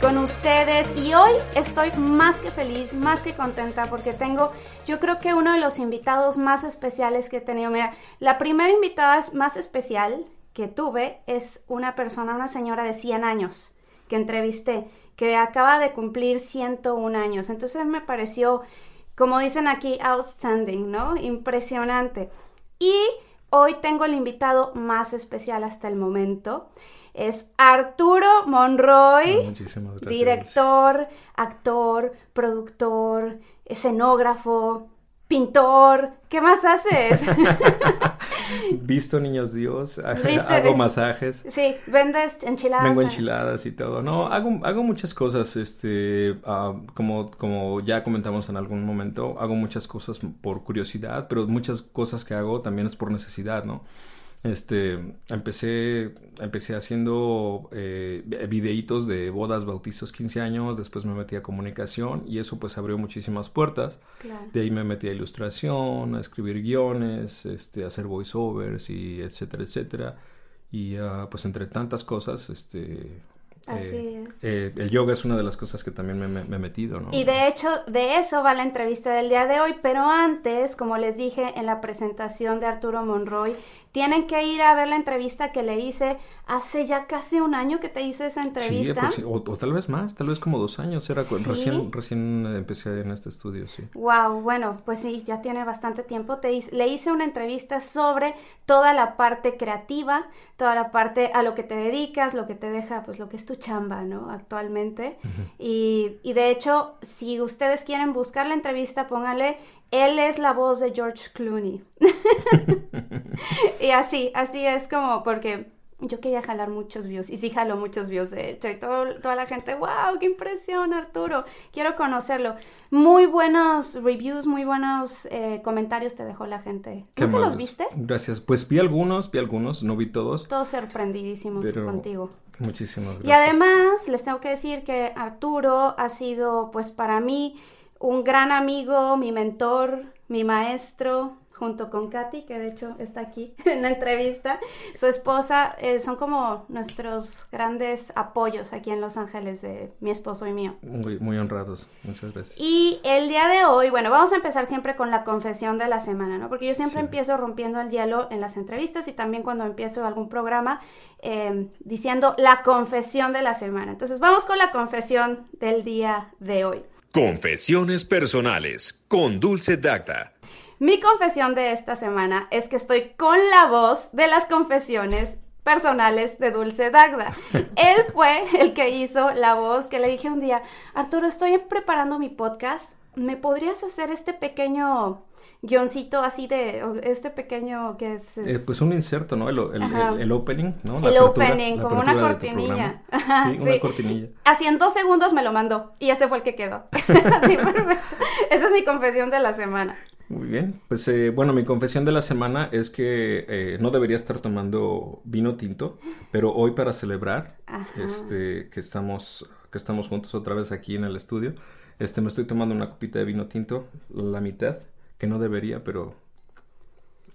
con ustedes y hoy estoy más que feliz, más que contenta porque tengo, yo creo que uno de los invitados más especiales que he tenido. Mira, la primera invitada más especial que tuve es una persona, una señora de 100 años que entrevisté, que acaba de cumplir 101 años. Entonces me pareció, como dicen aquí, outstanding, ¿no? Impresionante. Y hoy tengo el invitado más especial hasta el momento es Arturo Monroy, ah, director, actor, productor, escenógrafo, pintor. ¿Qué más haces? Visto niños Dios, hago masajes. Sí, vendes enchiladas. Vengo enchiladas y todo. No, hago, hago muchas cosas, este, ah, como, como ya comentamos en algún momento, hago muchas cosas por curiosidad, pero muchas cosas que hago también es por necesidad, ¿no? Este, empecé, empecé haciendo eh, videitos de bodas, bautizos, 15 años, después me metí a comunicación y eso pues abrió muchísimas puertas. De ahí me metí a ilustración, a escribir guiones, este, a hacer voiceovers y etcétera, etcétera. Y uh, pues entre tantas cosas, este, Así eh, es. Eh, el yoga es una de las cosas que también me, he metido, ¿no? Y de hecho, de eso va la entrevista del día de hoy, pero antes, como les dije en la presentación de Arturo Monroy, tienen que ir a ver la entrevista que le hice hace ya casi un año que te hice esa entrevista. Sí, o, o, tal vez más, tal vez como dos años. Era recién, recién empecé en este estudio, sí. Wow, bueno, pues sí, ya tiene bastante tiempo. Te le hice una entrevista sobre toda la parte creativa, toda la parte a lo que te dedicas, lo que te deja, pues lo que es tu chamba, ¿no? Actualmente. y, y de hecho, si ustedes quieren buscar la entrevista, póngale él es la voz de George Clooney. y así, así es como porque yo quería jalar muchos views y sí jaló muchos views de hecho y toda la gente, wow, qué impresión Arturo, quiero conocerlo. Muy buenos reviews, muy buenos eh, comentarios te dejó la gente. ¿Tú los viste? Gracias, pues vi algunos, vi algunos, no vi todos. Todos sorprendidísimos contigo. Muchísimas gracias. Y además les tengo que decir que Arturo ha sido pues para mí un gran amigo, mi mentor, mi maestro, junto con Katy, que de hecho está aquí en la entrevista. Su esposa eh, son como nuestros grandes apoyos aquí en Los Ángeles de mi esposo y mío. Muy, muy honrados, muchas gracias. Y el día de hoy, bueno, vamos a empezar siempre con la confesión de la semana, ¿no? Porque yo siempre empiezo rompiendo el hielo en las entrevistas y también cuando empiezo algún programa em, diciendo la confesión de la semana. Entonces vamos con la confesión del día de hoy. Confesiones personales con Dulce Dacta. Mi confesión de esta semana es que estoy con la voz de las confesiones personales de Dulce Dagda. Él fue el que hizo la voz que le dije un día, Arturo, estoy preparando mi podcast, ¿me podrías hacer este pequeño guioncito así de este pequeño que es... Eh, pues un inserto, ¿no? El, opening, ¿no? el opening, como una cortinilla. sí, una cortinilla. Así en dos segundos me lo mandó y ese fue el que quedó. sí, perfecto. Esa es mi confesión de la semana. Muy bien. Pues eh, bueno, mi confesión de la semana es que eh, no debería estar tomando vino tinto, pero hoy para celebrar este que estamos que estamos juntos otra vez aquí en el estudio, este me estoy tomando una copita de vino tinto, la mitad que no debería, pero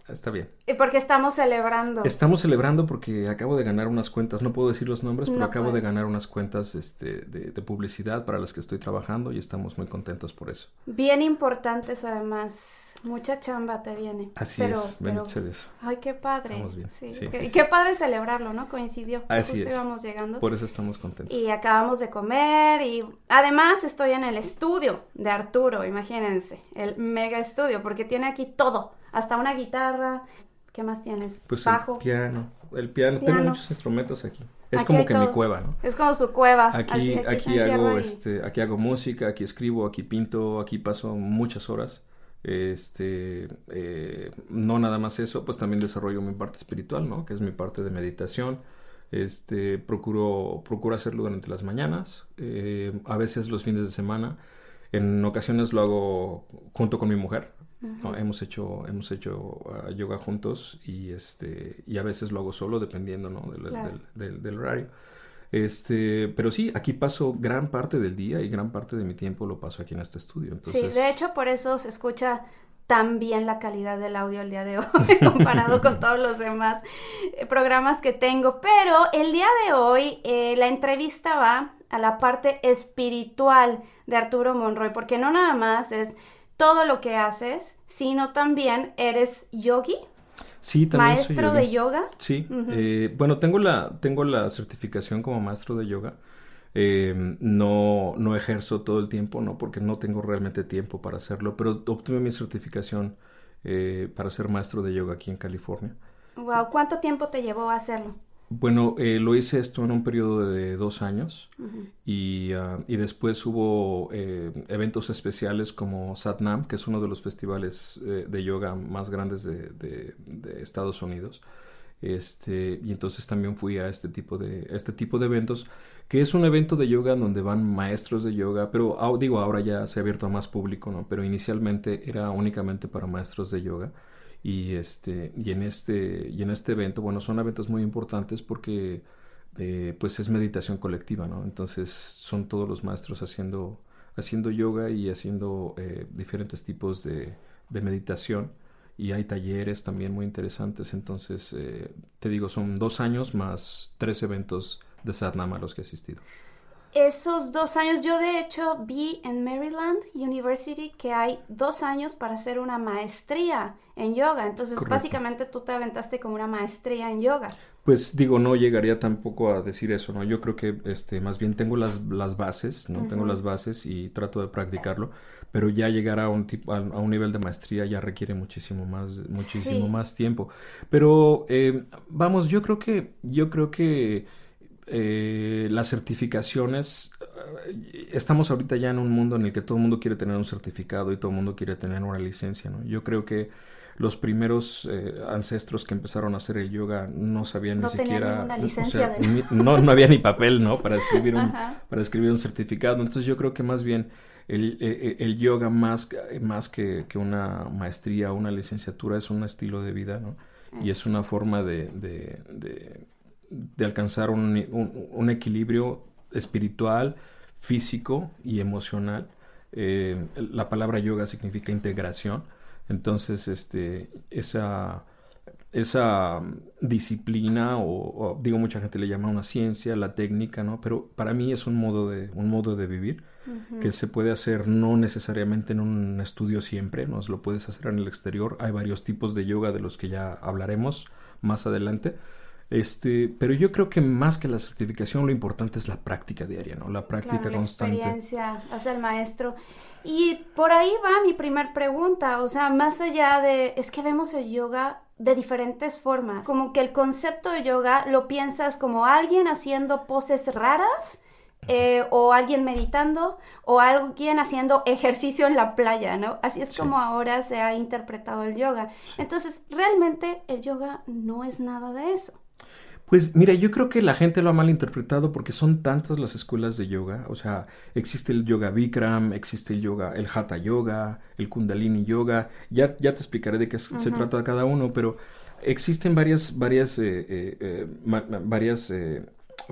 está bien. ¿Y porque estamos celebrando? Estamos celebrando porque acabo de ganar unas cuentas, no puedo decir los nombres, pero acabo de ganar unas cuentas este, de, publicidad para las que estoy trabajando y estamos muy contentos por eso. Bien importantes además. Mucha chamba te viene. Así es, bendito Ay, qué padre. Estamos bien. Sí, y qué padre celebrarlo, ¿no? Coincidió. Así es. llegando. Por eso estamos contentos. Y acabamos de comer y además estoy en el estudio de Arturo, imagínense, el mega estudio, porque tiene aquí todo, hasta una guitarra. ¿Qué más tienes? Pues Bajo. el piano. El piano. Tengo muchos instrumentos aquí. Es como que mi cueva, ¿no? Es como su cueva. Aquí, aquí, hago, este, aquí hago música, aquí escribo, aquí pinto, aquí paso muchas horas. Este, eh, no nada más eso, pues también desarrollo mi parte espiritual, ¿no? Que es mi parte de meditación. Este, procuro, procuro hacerlo durante las mañanas, eh, a veces los fines de semana. En ocasiones lo hago junto con mi mujer. Hemos hecho, hemos hecho ah, yoga juntos y, este, y a veces lo hago solo dependiendo ¿no? del, del, horario. Este, pero sí, aquí paso gran parte del día y gran parte de mi tiempo lo paso aquí en este estudio. Entonces... Sí, de hecho por eso se escucha tan bien la calidad del audio el día de hoy comparado con todos los demás eh, programas que tengo. Pero el día de hoy eh, la entrevista va a la parte espiritual de Arturo Monroy, porque no nada más es todo lo que haces, sino también eres yogi. Sí, también maestro de yoga. Sí, eh, bueno, tengo la, tengo la certificación como maestro de yoga. Em, no, no ejerzo todo el tiempo, ¿no? Porque no tengo realmente tiempo para hacerlo, pero obtuve mi certificación eh, para ser maestro de yoga aquí en California. Wow, ¿cuánto tiempo te llevó a hacerlo? Bueno, eh, lo hice esto en un periodo de dos años y, ah, y, después hubo eh, eventos especiales como Satnam, que es uno de los festivales eh, de yoga más grandes de, de, Estados Unidos. Este, y entonces también fui a este tipo de, este tipo de eventos, que es un evento de yoga donde van maestros de yoga, pero digo, ahora ya se ha abierto a más público, ¿no? Pero inicialmente era únicamente para maestros de yoga. Y, este, y, en este, y en este evento, bueno, son eventos muy importantes porque eh, pues es meditación colectiva, ¿no? Entonces son todos los maestros haciendo, haciendo yoga y haciendo eh, diferentes tipos de, meditación. Y hay talleres también muy interesantes. Entonces, eh, te digo, son dos años más tres eventos de Sadnama a los que he asistido esos dos años, yo de hecho vi en Maryland University que hay dos años para hacer una maestría en yoga. Entonces, básicamente tú te aventaste como una maestría en yoga. Pues digo, no llegaría tampoco a decir eso, ¿no? Yo creo que este, más bien tengo las, las bases, ¿no? Tengo las bases y trato de practicarlo, pero ya llegar a un tipo, a, un nivel de maestría ya requiere muchísimo más, muchísimo más tiempo. Pero eh, vamos, yo creo que, yo creo que eh, las certificaciones, eh, estamos ahorita ya en un mundo en el que todo el mundo quiere tener un certificado y todo el mundo quiere tener una licencia, ¿no? Yo creo que los primeros eh, ancestros que empezaron a hacer el yoga no sabían ni siquiera no, no había ni papel no para escribir un para escribir un certificado. Entonces yo creo que más bien el, el, yoga más más que, que, una maestría o una licenciatura es un estilo de vida no y es una forma de, de de alcanzar un, equilibrio espiritual, físico y emocional. Eh, la palabra yoga significa integración. Entonces, este, esa, esa disciplina, o, digo, mucha gente le llama una ciencia, la técnica, ¿no? Pero para mí es un modo de, un modo de vivir que se puede hacer no necesariamente en un estudio siempre, ¿no? Lo puedes hacer en el exterior. Hay varios tipos de yoga de los que ya hablaremos más adelante este, pero yo creo que más que la certificación, lo importante es la práctica diaria, ¿no? La práctica constante. La experiencia hacia el maestro. Y por ahí va mi primer pregunta, o sea, más allá de, es que vemos el yoga de diferentes formas, como que el concepto de yoga lo piensas como alguien haciendo poses raras, eh, o alguien meditando, o alguien haciendo ejercicio en la playa, ¿no? Así es como ahora se ha interpretado el yoga. Entonces, realmente el yoga no es nada de eso. Pues mira, yo creo que la gente lo ha malinterpretado porque son tantas las escuelas de yoga. O sea, existe el yoga Bikram, existe el yoga, el Hatha Yoga, el Kundalini Yoga. Ya, ya te explicaré de qué se trata cada uno, pero existen varias, varias, eh, eh, eh, varias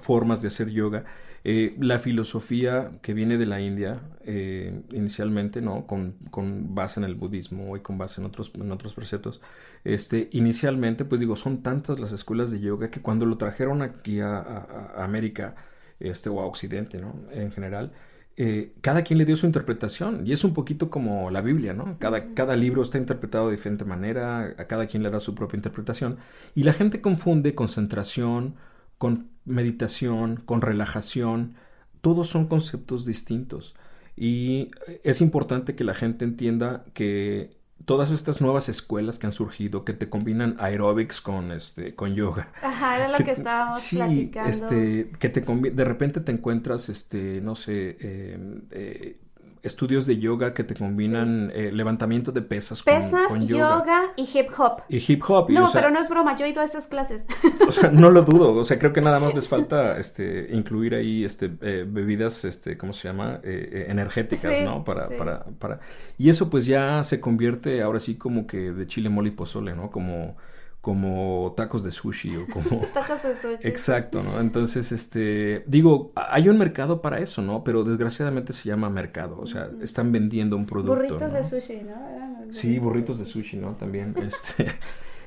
formas de hacer yoga. Eh, la filosofía que viene de la India, eh, inicialmente, ¿no? Con, con, base en el budismo y con base en otros, en otros preceptos, este, inicialmente, pues digo, son tantas las escuelas de yoga que cuando lo trajeron aquí a, América, este, o a Occidente, ¿no? En general, eh, cada quien le dio su interpretación y es un poquito como la Biblia, ¿no? Cada, cada libro está interpretado de diferente manera, a cada quien le da su propia interpretación y la gente confunde concentración con meditación, con relajación, todos son conceptos distintos. Y es importante que la gente entienda que todas estas nuevas escuelas que han surgido, que te combinan aerobics con este, con yoga. Ajá, era lo que, estábamos sí, Este, que te de repente te encuentras, este, no sé, em, eh, estudios de yoga que te combinan eh, levantamiento de pesas, pesas con, yoga. y hip hop. Y hip hop. No, pero no es broma, yo he ido a esas clases. O sea, no lo dudo, o sea, creo que nada más les falta este, incluir ahí este, eh, bebidas, este, ¿cómo se llama? Eh, energéticas, ¿no? Para, para, para... Y eso pues ya se convierte ahora sí como que de chile, mole y pozole, ¿no? Como como tacos de sushi o como... tacos de sushi. Exacto, ¿no? Entonces, este, digo, hay un mercado para eso, ¿no? Pero desgraciadamente se llama mercado, o sea, están vendiendo un producto. Burritos de sushi, ¿no? Sí, burritos de sushi, ¿no? También, este...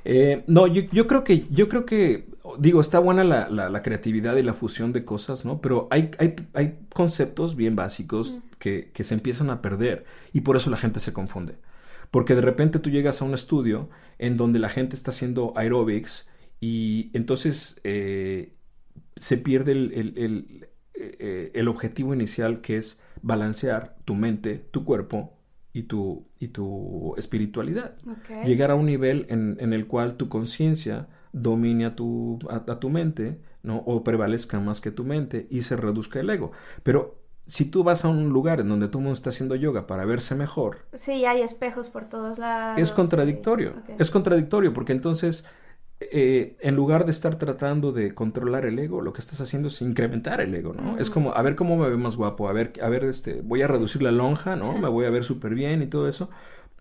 Eh, no, yo, yo, creo que, yo creo que, digo, está buena la, la, creatividad y la fusión de cosas, ¿no? Pero hay, hay, hay conceptos bien básicos que, que se empiezan a perder y por eso la gente se confunde. Porque de repente tú llegas a un estudio en donde la gente está haciendo aerobics y entonces eh, se pierde el, eh, el, objetivo inicial que es balancear tu mente, tu cuerpo y tu, y tu espiritualidad. Llegar a un nivel en, en el cual tu conciencia domine a tu, a, a tu mente, ¿no? O prevalezca más que tu mente y se reduzca el ego. Pero si tú vas a un lugar en donde todo el mundo está haciendo yoga para verse mejor. Sí, hay espejos por todos lados. Es contradictorio. Es contradictorio porque entonces, eh, en lugar de estar tratando de controlar el ego, lo que estás haciendo es incrementar el ego, ¿no? Es como, a ver cómo me ve más guapo, a ver, a ver, este, voy a reducir la lonja, ¿no? Me voy a ver súper bien y todo eso.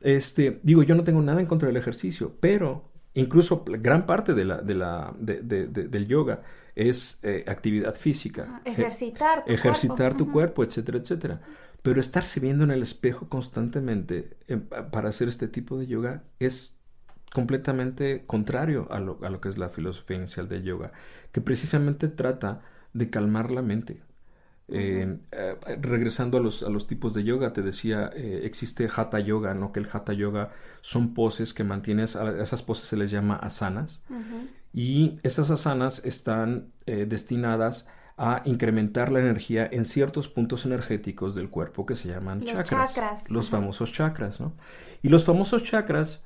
Este, digo, yo no tengo nada en contra del ejercicio, pero incluso gran parte de la, de la, de, del yoga es eh, actividad física. Ah, ejercitar tu ejercitar cuerpo. tu cuerpo, etcétera, etcétera. Pero estarse viendo en el espejo constantemente eh, para hacer este tipo de yoga es completamente contrario a lo, a lo que es la filosofía inicial del yoga, que precisamente trata de calmar la mente, eh, regresando a los, a los tipos de yoga, te decía, existe hatha yoga, ¿no? Que el hatha yoga son poses que mantienes, a esas poses se les llama asanas, y esas asanas están eh, destinadas a incrementar la energía en ciertos puntos energéticos del cuerpo que se llaman chakras, los famosos chakras, ¿no? Y los famosos chakras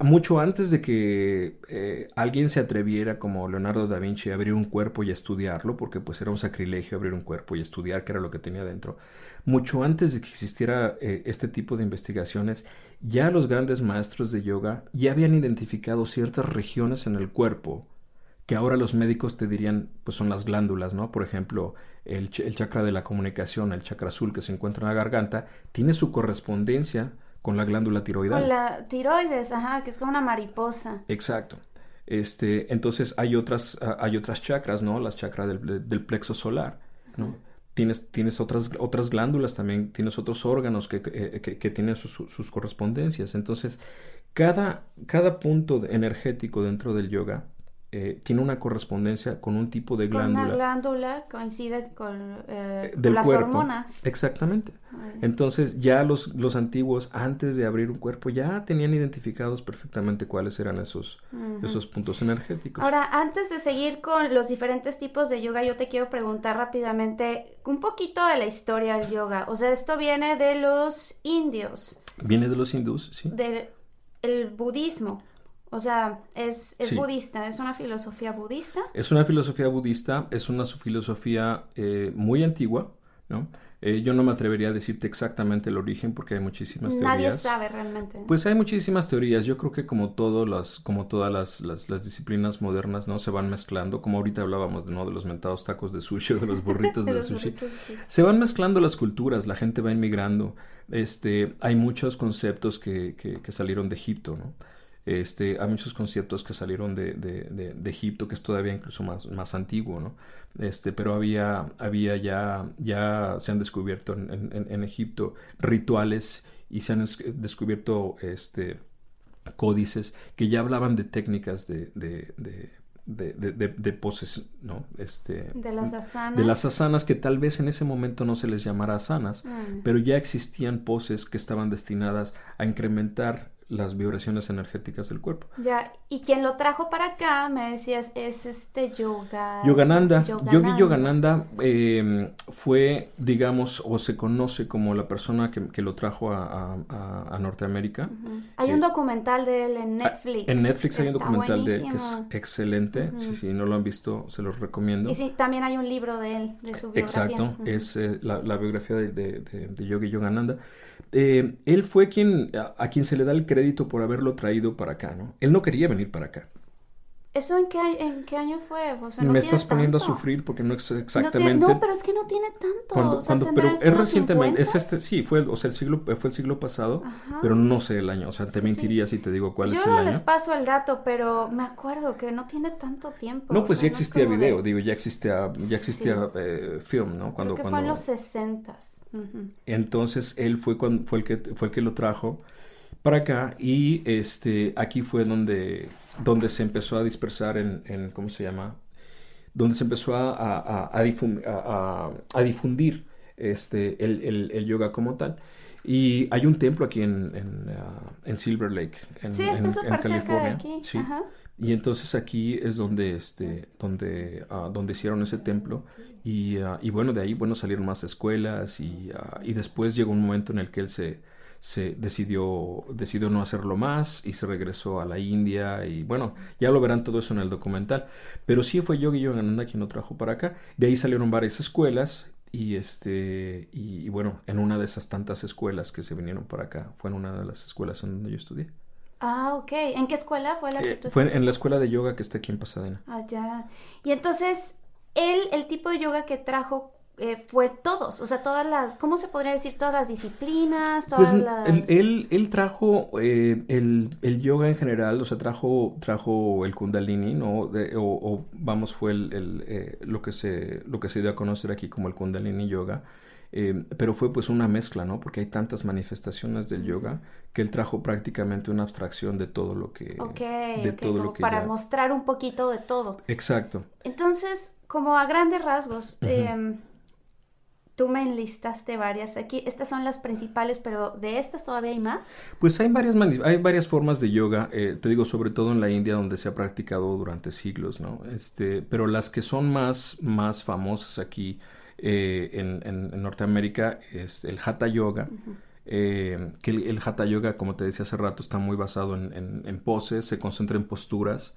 mucho antes de que eh, alguien se atreviera como Leonardo da Vinci a abrir un cuerpo y a estudiarlo, porque pues era un sacrilegio abrir un cuerpo y estudiar qué era lo que tenía dentro, mucho antes de que existiera eh, este tipo de investigaciones, ya los grandes maestros de yoga ya habían identificado ciertas regiones en el cuerpo que ahora los médicos te dirían, pues son las glándulas, ¿no? Por ejemplo, el, el chakra de la comunicación, el chakra azul que se encuentra en la garganta, tiene su correspondencia con la glándula tiroidal. Con la tiroides, ajá, que es como una mariposa. Exacto. Este, entonces hay otras, ah, hay otras chakras, ¿no? Las chakras del, plexo solar, ¿no? Tienes, tienes otras, otras glándulas también, tienes otros órganos que, que, tienen sus, correspondencias. Entonces, cada, cada punto energético dentro del yoga eh, tiene una correspondencia con un tipo de glándula. Una glándula coincide con eh, las hormonas. Exactamente. Entonces ya los, los antiguos, antes de abrir un cuerpo, ya tenían identificados perfectamente cuáles eran esos, esos puntos energéticos. Ahora, antes de seguir con los diferentes tipos de yoga, yo te quiero preguntar rápidamente un poquito de la historia del yoga. O sea, esto viene de los indios. Viene de los hindús, sí. Del el budismo. O sea, es, es budista, es una filosofía budista. Es una filosofía budista, es una filosofía eh, muy antigua, ¿no? Eh, yo no me atrevería a decirte exactamente el origen porque hay muchísimas teorías. Nadie sabe realmente. Pues hay muchísimas teorías. Yo creo que como todas las, como todas las, las, disciplinas modernas, ¿no? Se van mezclando. Como ahorita hablábamos de, ¿no? de los mentados tacos de sushi o de los burritos de, sushi. Se van mezclando las culturas, la gente va inmigrando. Este, hay muchos conceptos que, que, que salieron de Egipto, ¿no? Este, hay muchos conceptos que salieron de, de, de, Egipto, que es todavía incluso más, más antiguo, ¿no? Este, pero había, había ya, ya se han descubierto en, en, Egipto rituales y se han descubierto este, códices que ya hablaban de técnicas de, de, de, de, poses, ¿no? Este, de las asanas. De las asanas que tal vez en ese momento no se les llamara asanas, mm. pero ya existían poses que estaban destinadas a incrementar las vibraciones energéticas del cuerpo. Ya, y quien lo trajo para acá, me decías, es este yoga. Yogananda. Yogi Yogananda em, fue, digamos, o se conoce como la persona que, lo trajo a, Norteamérica. Hay un eh, documental de él en ah, Netflix. En Netflix hay un documental de él que es excelente. Si, no lo han visto, se los recomiendo. Y sí, también hay un libro de él, de su biografía. Exacto, es eh, la, biografía de, de Yogi Yogananda. Eh, él fue quien a, quien se le da el crédito por haberlo traído para acá, ¿no? Él no quería venir para acá. ¿Eso en qué, en qué año fue? Me estás poniendo a sufrir porque no es exactamente. No, pero es que no tiene tanto. pero es recientemente, es este, sí, fue, o sea, el siglo, fue el siglo pasado, pero no sé el año. O sea, te mentiría si te digo cuál es el año. Yo les paso el dato, pero me acuerdo que no tiene tanto tiempo. No, pues ya existía video, digo, ya existía, ya existía eh, film, ¿no? Cuando, Creo que fue en los sesentas. Entonces él fue, cuando, fue, el que, fue el que lo trajo para acá y este, aquí fue donde, donde se empezó a dispersar en, ¿cómo se llama? Donde se empezó a, a, difundir, este, el, yoga como tal. Y hay un templo aquí en, en, uh, Silver Lake, en, California. Sí. Y entonces aquí es donde, este, donde, uh, donde hicieron ese templo y, uh, y, bueno, de ahí bueno, salieron más escuelas y, y, después llegó un momento en el que él se, se decidió, decidió no hacerlo más y se regresó a la India y bueno, ya lo verán todo eso en el documental. Pero sí fue Yogi Yogananda quien lo trajo para acá. De ahí salieron varias escuelas y este y, bueno, en una de esas tantas escuelas que se vinieron para acá, fue en una de las escuelas en donde yo estudié. Ah, ok. ¿En qué escuela fue la que eh, Fue en la escuela de yoga que está aquí en Pasadena. Ah, ya. Y entonces, él, el tipo de yoga que trajo, eh, fue todos, o sea, todas las, ¿cómo se podría decir? Todas las disciplinas, todas pues, las... Él, él, trajo eh, el, el, yoga en general, o sea, trajo, trajo el kundalini, ¿no? o, vamos, fue el, el eh, lo, que se, lo que se dio a conocer aquí como el kundalini yoga. pero fue pues una mezcla, ¿no? Porque hay tantas manifestaciones del yoga que él trajo prácticamente una abstracción de todo lo que... de todo lo que para mostrar un poquito de todo. Exacto. Entonces, como a grandes rasgos, Tú me enlistaste varias aquí. Estas son las principales, pero ¿de estas todavía hay más? Pues hay varias, hay varias formas de yoga, eh, te digo, sobre todo en la India, donde se ha practicado durante siglos, ¿no? Este, pero las que son más, más famosas aquí eh, en, Norteamérica es el Hatha Yoga. Eh, que el, Hatha Yoga, como te decía hace rato, está muy basado en, en poses, se concentra en posturas,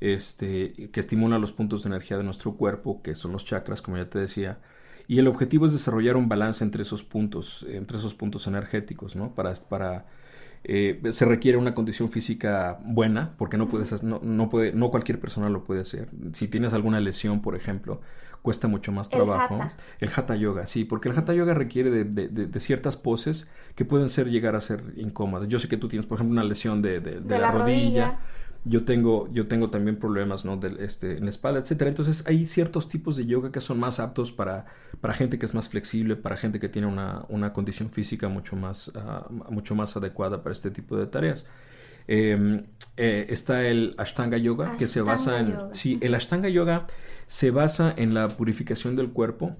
este, que estimula los puntos de energía de nuestro cuerpo, que son los chakras, como ya te decía, y el objetivo es desarrollar un balance entre esos puntos, entre esos puntos energéticos, ¿no? Para, para eh, se requiere una condición física buena, porque no puedes, no, no, puede, no cualquier persona lo puede hacer. Si tienes alguna lesión, por ejemplo, cuesta mucho más trabajo. El hatha, yoga, sí, porque el hatha yoga requiere de, de, de, ciertas poses que pueden ser llegar a ser incómodas. Yo sé que tú tienes, por ejemplo, una lesión de, la, rodilla yo tengo, yo tengo también problemas ¿no? de, este, en la espalda, etcétera. Entonces hay ciertos tipos de yoga que son más aptos para, para gente que es más flexible, para gente que tiene una, una condición física mucho más, ah, mucho más adecuada para este tipo de tareas. Em, eh, está el Ashtanga Yoga, que se basa en... Sí, el Ashtanga Yoga se basa en la purificación del cuerpo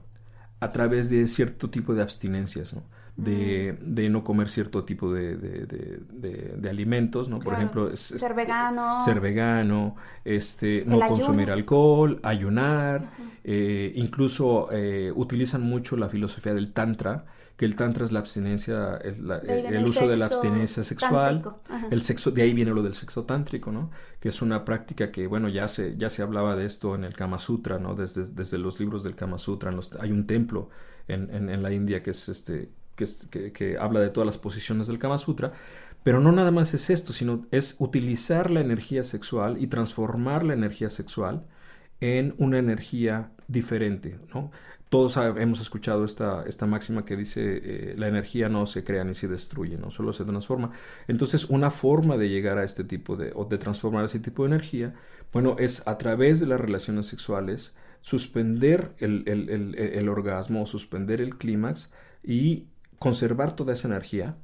a través de cierto tipo de abstinencias, ¿no? de, de no comer cierto tipo de, de, alimentos, ¿no? Por ejemplo, ser vegano, ser vegano, este, no consumir alcohol, ayunar, eh, incluso eh, utilizan mucho la filosofía del tantra, que el tantra es la abstinencia, el, uso de la abstinencia sexual, el sexo, de ahí viene lo del sexo tántrico, ¿no? Que es una práctica que, bueno, ya se, ya se hablaba de esto en el Kama Sutra, ¿no? Desde, desde los libros del Kama Sutra, hay un templo en, en, en, la India que es este que, habla de todas las posiciones del Kama Sutra, pero no nada más es esto, sino es utilizar la energía sexual y transformar la energía sexual en una energía diferente, ¿no? Todos hemos escuchado esta, esta máxima que dice eh, la energía no se crea ni se destruye, no solo se transforma. Entonces, una forma de llegar a este tipo de, o de transformar ese tipo de energía, bueno, es a través de las relaciones sexuales suspender el, el, el orgasmo, suspender el clímax y conservar toda esa energía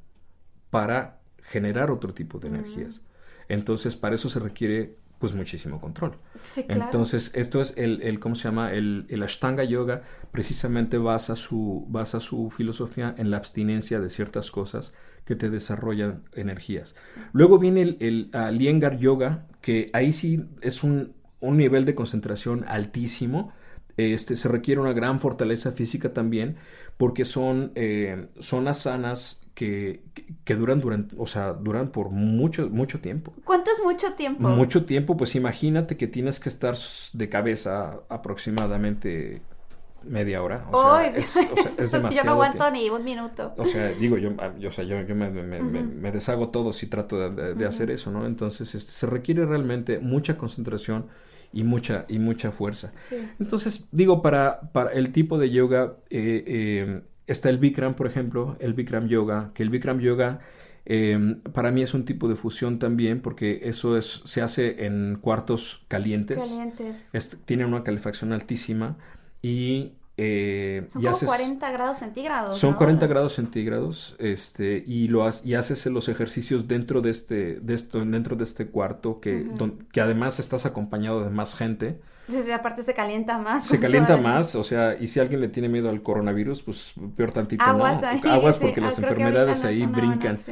para generar otro tipo de energías. Entonces, para eso se requiere pues muchísimo control. Sí, claro. Entonces, esto es el, el ¿cómo se llama? El, el, Ashtanga Yoga precisamente basa su, basa su filosofía en la abstinencia de ciertas cosas que te desarrollan energías. Luego viene el, el uh, Liengar Yoga, que ahí sí es un, un nivel de concentración altísimo. Este, se requiere una gran fortaleza física también, porque son, eh, son asanas que, que, duran durante, o sea, duran por mucho, mucho tiempo. ¿Cuánto es mucho tiempo? Mucho tiempo, pues imagínate que tienes que estar de cabeza aproximadamente media hora. O sea, ¡Ay, es, o sea, es demasiado Yo no aguanto tiempo. ni un minuto. O sea, digo, yo, yo, o sea, yo, yo me, me, me, me deshago todo si trato de, de, de Ujú. hacer eso, ¿no? Entonces, este, se requiere realmente mucha concentración y mucha, y mucha fuerza. Sí. Entonces, digo, para, para el tipo de yoga, eh, eh, está el Bikram, por ejemplo, el Bikram Yoga, que el Bikram Yoga eh, para mí es un tipo de fusión también, porque eso es, se hace en cuartos calientes, Calientes. es- tiene una calefacción altísima y, eh, Son y como haces- 40 grados centígrados. son ¿no? 40 grados centígrados, este, y lo y haces los ejercicios dentro de este, de esto, dentro de este cuarto que, don- que además estás acompañado de más gente. Sí, aparte se calienta más. Se calienta el- más, o sea, y si alguien le tiene miedo al coronavirus, pues peor tantito, Aguas ¿no? ahí. Aguas sí. porque Ah, las enfermedades no ahí brincan.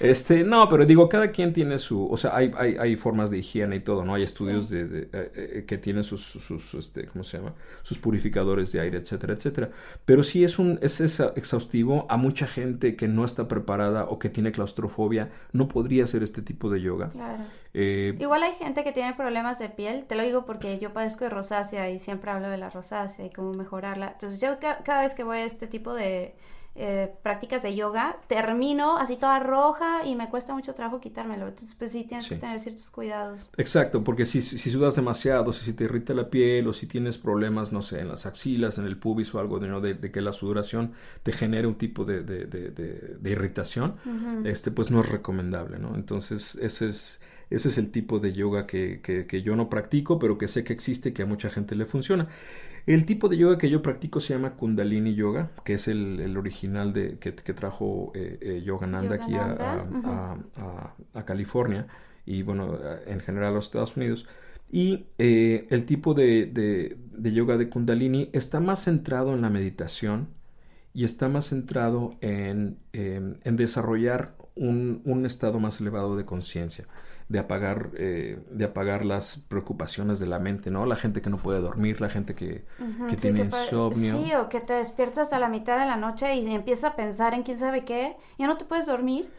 Este, no, pero digo, cada quien tiene su, o sea, hay, hay, hay formas de higiene y todo, ¿no? Hay estudios Sí. de, de, eh, eh, que tienen sus, sus, este, ¿cómo se llama? Sus purificadores de aire, etcétera, etcétera. Pero sí es un, es exhaustivo a mucha gente que no está preparada o que tiene claustrofobia, no podría hacer este tipo de yoga. Claro. Eh, Igual hay gente que tiene problemas de piel, te lo digo porque yo padezco de rosácea y siempre hablo de la rosácea y cómo mejorarla. Entonces yo ca- cada vez que voy a este tipo de eh, prácticas de yoga, termino así toda roja y me cuesta mucho trabajo quitármelo. Entonces pues sí tienes Sí. que tener ciertos cuidados. Exacto, porque si, si sudas demasiado, si, si te irrita la piel o si tienes problemas, no sé, en las axilas, en el pubis o algo de, ¿no? de, de que la sudoración te genere un tipo de, de, irritación, este, pues no es recomendable, ¿no? Entonces, ese es, ese es el tipo de yoga que, que, que yo no practico, pero que sé que existe y que a mucha gente le funciona. El tipo de yoga que yo practico se llama Kundalini Yoga, que es el, el original de, que, que trajo eh, eh, Yogananda aquí a, a- California y bueno, en general a los Estados Unidos. Y eh, el tipo de, de- de yoga de Kundalini está más centrado en la meditación y está más centrado en, en desarrollar un, un estado más elevado de conciencia, de apagar, eh, de apagar las preocupaciones de la mente, ¿no? La gente que no puede dormir, la gente que, que sí, tiene insomnio. Sí, o que te despiertas a la mitad de la noche y empiezas a pensar en quién sabe qué, ya no te puedes dormir.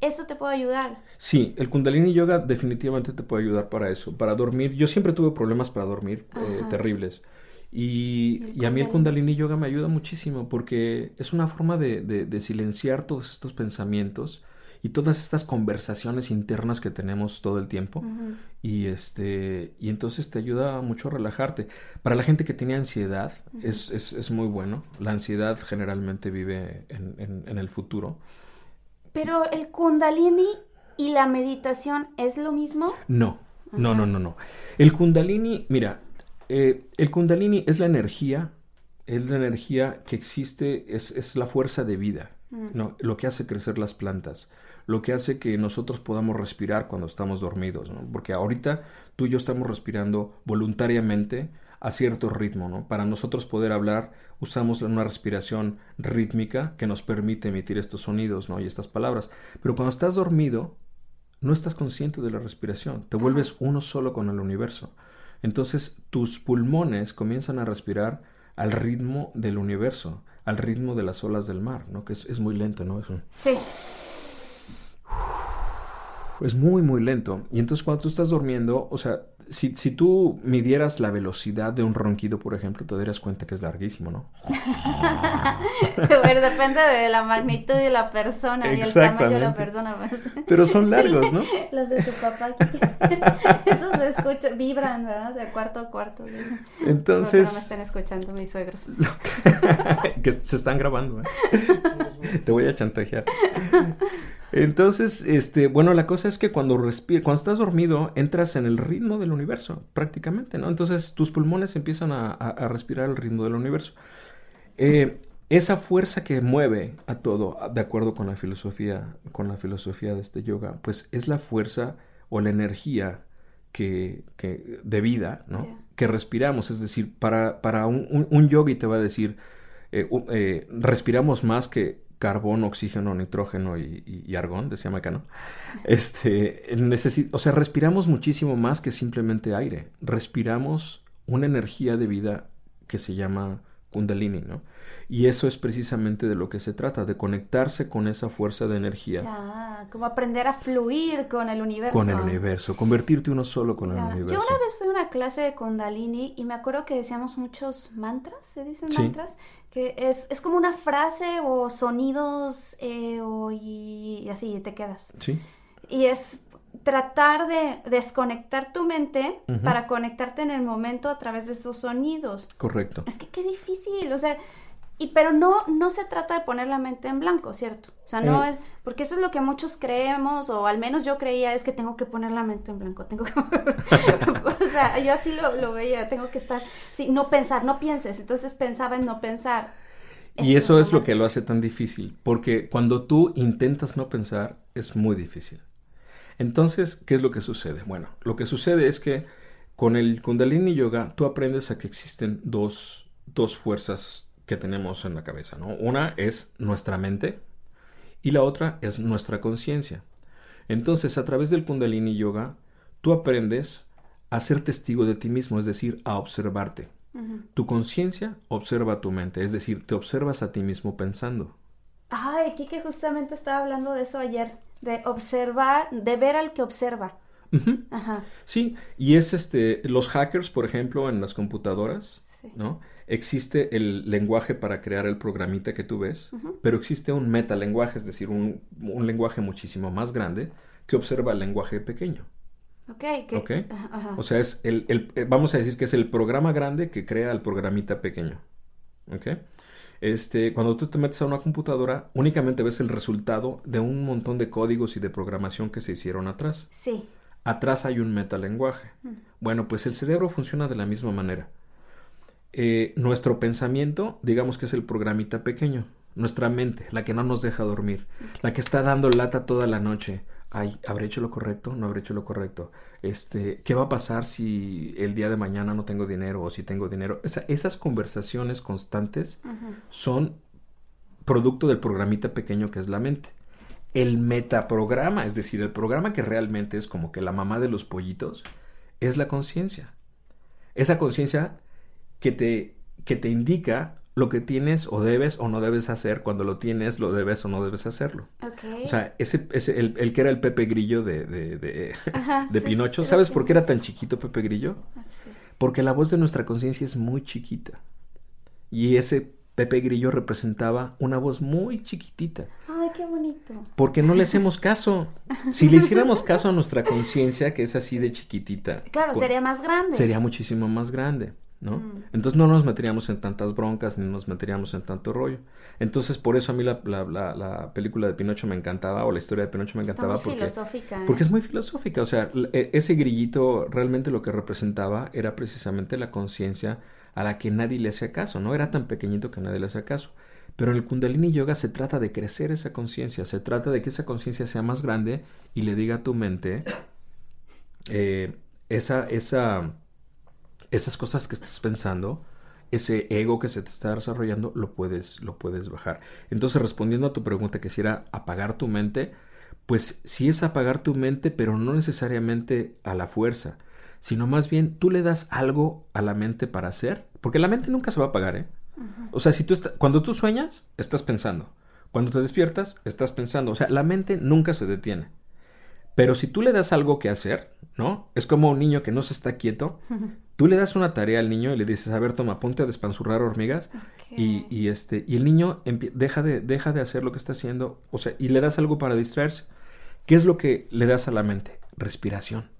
Eso te puede ayudar. Sí, el Kundalini Yoga definitivamente te puede ayudar para eso, para dormir. Yo siempre tuve problemas para dormir eh, terribles. Y, y a mí el Kundalini. Kundalini Yoga me ayuda muchísimo porque es una forma de, de- de silenciar todos estos pensamientos y todas estas conversaciones internas que tenemos todo el tiempo. Y este, y entonces te ayuda mucho a relajarte. Para la gente que tiene ansiedad, es, es, es muy bueno. La ansiedad generalmente vive en, en- en el futuro. Pero el kundalini y la meditación es lo mismo. No, no, no, no, no. El Kundalini, mira, eh, el Kundalini es la energía, es la energía que existe, es, es la fuerza de vida, Mm. ¿no? Lo que hace crecer las plantas, lo que hace que nosotros podamos respirar cuando estamos dormidos, ¿no? Porque ahorita tú y yo estamos respirando voluntariamente a cierto ritmo, ¿no? Para nosotros poder hablar usamos una respiración rítmica que nos permite emitir estos sonidos, ¿no? Y estas palabras. Pero cuando estás dormido, no estás consciente de la respiración, te vuelves uno solo con el universo. Entonces tus pulmones comienzan a respirar al ritmo del universo, al ritmo de las olas del mar, ¿no? Que es, es muy lento, ¿no? Es, un- Sí. Es muy, muy lento. Y entonces cuando tú estás durmiendo, o sea, si, si tú midieras la velocidad de un ronquido, por ejemplo, te darías cuenta que es larguísimo, ¿no? Pero depende de la magnitud de la persona y el tamaño de la persona. pues. Pero son largos, ¿no? Los de tu papá aquí. Esos se escuchan, vibran, ¿verdad? De cuarto a cuarto. Que no me Entonces, estén escuchando mis suegros. que se están grabando, ¿eh? Te voy a chantajear. Entonces, este, bueno, la cosa es que cuando respir- cuando estás dormido, entras en el ritmo del universo, prácticamente, ¿no? Entonces tus pulmones empiezan a, a- a respirar el ritmo del universo. Eh, esa fuerza que mueve a todo, de acuerdo con la filosofía, con la filosofía de este yoga, pues es la fuerza o la energía que, que de vida, ¿no? Que respiramos. Es decir, para, para un, un, yogi te va a decir, eh, eh, respiramos más que carbón, oxígeno, nitrógeno y, argón, decía Macano. Este, o sea, respiramos muchísimo más que simplemente aire. Respiramos una energía de vida que se llama Kundalini, ¿no? Y eso es precisamente de lo que se trata, de conectarse con esa fuerza de energía. Ya, como aprender a fluir con el universo. Con el universo, convertirte uno solo con el universo. Yo una vez fui a una clase de Kundalini y me acuerdo que decíamos muchos mantras, ¿se dicen mantras? Que es, es, como una frase o sonidos eh, o, y, así te quedas. Sí. Y es tratar de desconectar tu mente para conectarte en el momento a través de esos sonidos. Correcto. Es que qué difícil, o sea, y pero no, no se trata de poner la mente en blanco, ¿cierto? O sea, no es, porque eso es lo que muchos creemos, o al menos yo creía, es que tengo que poner la mente en blanco, tengo que, o sea, yo así lo, lo, veía, tengo que estar, sí, no pensar, no pienses, entonces pensaba en no pensar. Y eso es lo que lo hace tan difícil, porque cuando tú intentas no pensar, es muy difícil. Entonces, ¿qué es lo que sucede? Bueno, lo que sucede es que con el Kundalini Yoga tú aprendes a que existen dos, dos fuerzas que tenemos en la cabeza, ¿no? Una es nuestra mente y la otra es nuestra conciencia. Entonces, a través del Kundalini Yoga, tú aprendes a ser testigo de ti mismo, es decir, a observarte. Tu conciencia observa tu mente, es decir, te observas a ti mismo pensando. Ay, Kike justamente estaba hablando de eso ayer, de observar, de ver al que observa. Ajá. Sí, y es este, los hackers, por ejemplo, en las computadoras, ¿no? Existe el lenguaje para crear el programita que tú ves, pero existe un metalenguaje, es decir, un, lenguaje muchísimo más grande que observa el lenguaje pequeño. Ok, okay? O sea, es el, eh, vamos a decir que es el programa grande que crea el programita pequeño. ¿Ok? Este, cuando tú te metes a una computadora, únicamente ves el resultado de un montón de códigos y de programación que se hicieron atrás. Sí. Atrás hay un metalenguaje. Bueno, pues el cerebro funciona de la misma manera. Eh, nuestro pensamiento, digamos que es el programita pequeño, nuestra mente, la que no nos deja dormir, la que está dando lata toda la noche. Ay, ¿habré hecho lo correcto? ¿No habré hecho lo correcto? Este, ¿qué va a pasar si el día de mañana no tengo dinero o si tengo dinero? esas conversaciones constantes son producto del programita pequeño que es la mente. El metaprograma, es decir, el programa que realmente es como que la mamá de los pollitos, es la conciencia. Esa conciencia que te, que te indica lo que tienes o debes o no debes hacer, cuando lo tienes, lo debes o no debes hacerlo. O sea, ese, ese el, el, que era el Pepe Grillo de, de, de, Pinocho, ¿sabes por qué era tan chiquito Pepe Grillo? Ah, Porque la voz de nuestra conciencia es muy chiquita. Y ese Pepe Grillo representaba una voz muy chiquitita. Ay, qué bonito. Porque no le hacemos caso. Si le hiciéramos caso a nuestra conciencia, que es así de chiquitita. Claro, sería más grande. Sería muchísimo más grande. ¿No? Mm. Entonces no nos meteríamos en tantas broncas ni nos meteríamos en tanto rollo. Entonces por eso a mí la, la, película de Pinocho me encantaba o la historia de Pinocho me encantaba porque, filosófica, ¿eh? porque es muy filosófica. O sea, e, ese grillito realmente lo que representaba era precisamente la conciencia a la que nadie le hacía caso, ¿no? Era tan pequeñito que nadie le hacía caso. Pero en el Kundalini Yoga se trata de crecer esa conciencia, se trata de que esa conciencia sea más grande y le diga a tu mente eh, esa, esa esas cosas que estás pensando, ese ego que se te está desarrollando, lo puedes, lo puedes bajar. Entonces, respondiendo a tu pregunta, que si era apagar tu mente, pues sí es apagar tu mente, pero no necesariamente a la fuerza, sino más bien tú le das algo a la mente para hacer, porque la mente nunca se va a apagar, ¿eh? O sea, si tú cuando tú sueñas, estás pensando. Cuando te despiertas, estás pensando. O sea, la mente nunca se detiene. Pero si tú le das algo que hacer, ¿no? Es como un niño que no se está quieto. Tú le das una tarea al niño y le dices, a ver, toma, ponte a despanzurrar hormigas. Y, y, este, y el niño deja de, deja de hacer lo que está haciendo. O sea, y le das algo para distraerse. ¿Qué es lo que le das a la mente? Respiración.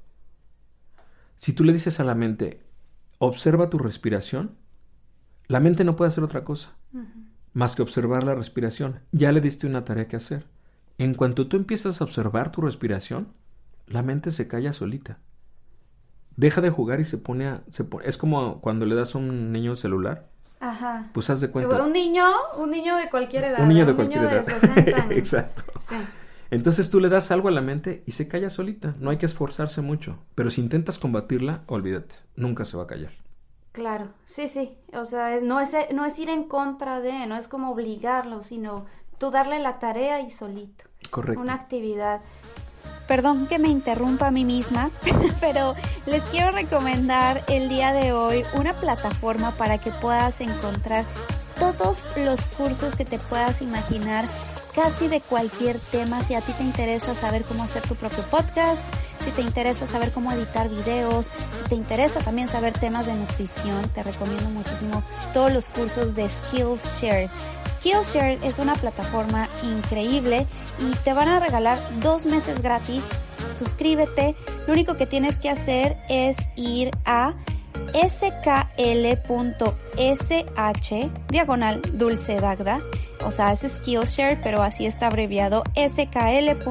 Si tú le dices a la mente, observa tu respiración, la mente no puede hacer otra cosa más que observar la respiración. Ya le diste una tarea que hacer. En cuanto tú empiezas a observar tu respiración, la mente se calla solita. Deja de jugar y se pone a... Se es como cuando le das a un niño un celular. Ajá. Pues haz de cuenta. Un niño, un niño de cualquier edad. Un niño de cualquier edad. Exacto. Sí. Entonces tú le das algo a la mente y se calla solita. No hay que esforzarse mucho. Pero si intentas combatirla, olvídate. Nunca se va a callar. Claro, sí, sí. O sea, no es, no es ir en contra de, no es como obligarlo, sino tú darle la tarea y solito. Correcto. Una actividad. Perdón que me interrumpa a mí misma, pero les quiero recomendar el día de hoy una plataforma para que puedas encontrar todos los cursos que te puedas imaginar casi de cualquier tema. Si a ti te interesa saber cómo hacer tu propio podcast, si te interesa saber cómo editar videos, si te interesa también saber temas de nutrición, te recomiendo muchísimo todos los cursos de Skillshare. Skillshare es una plataforma increíble y te van a regalar dos meses gratis. Suscríbete. Lo único que tienes que hacer es ir a skl.sh diagonal dulce dagda o sea es Skillshare pero así está abreviado skl.sh